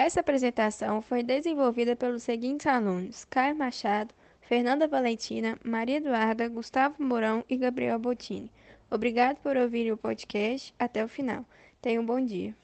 Essa apresentação foi desenvolvida pelos seguintes alunos: Caio Machado, Fernanda Valentina, Maria Eduarda, Gustavo Mourão e Gabriel Bottini. Obrigado por ouvir o podcast até o final. Tenha um bom dia.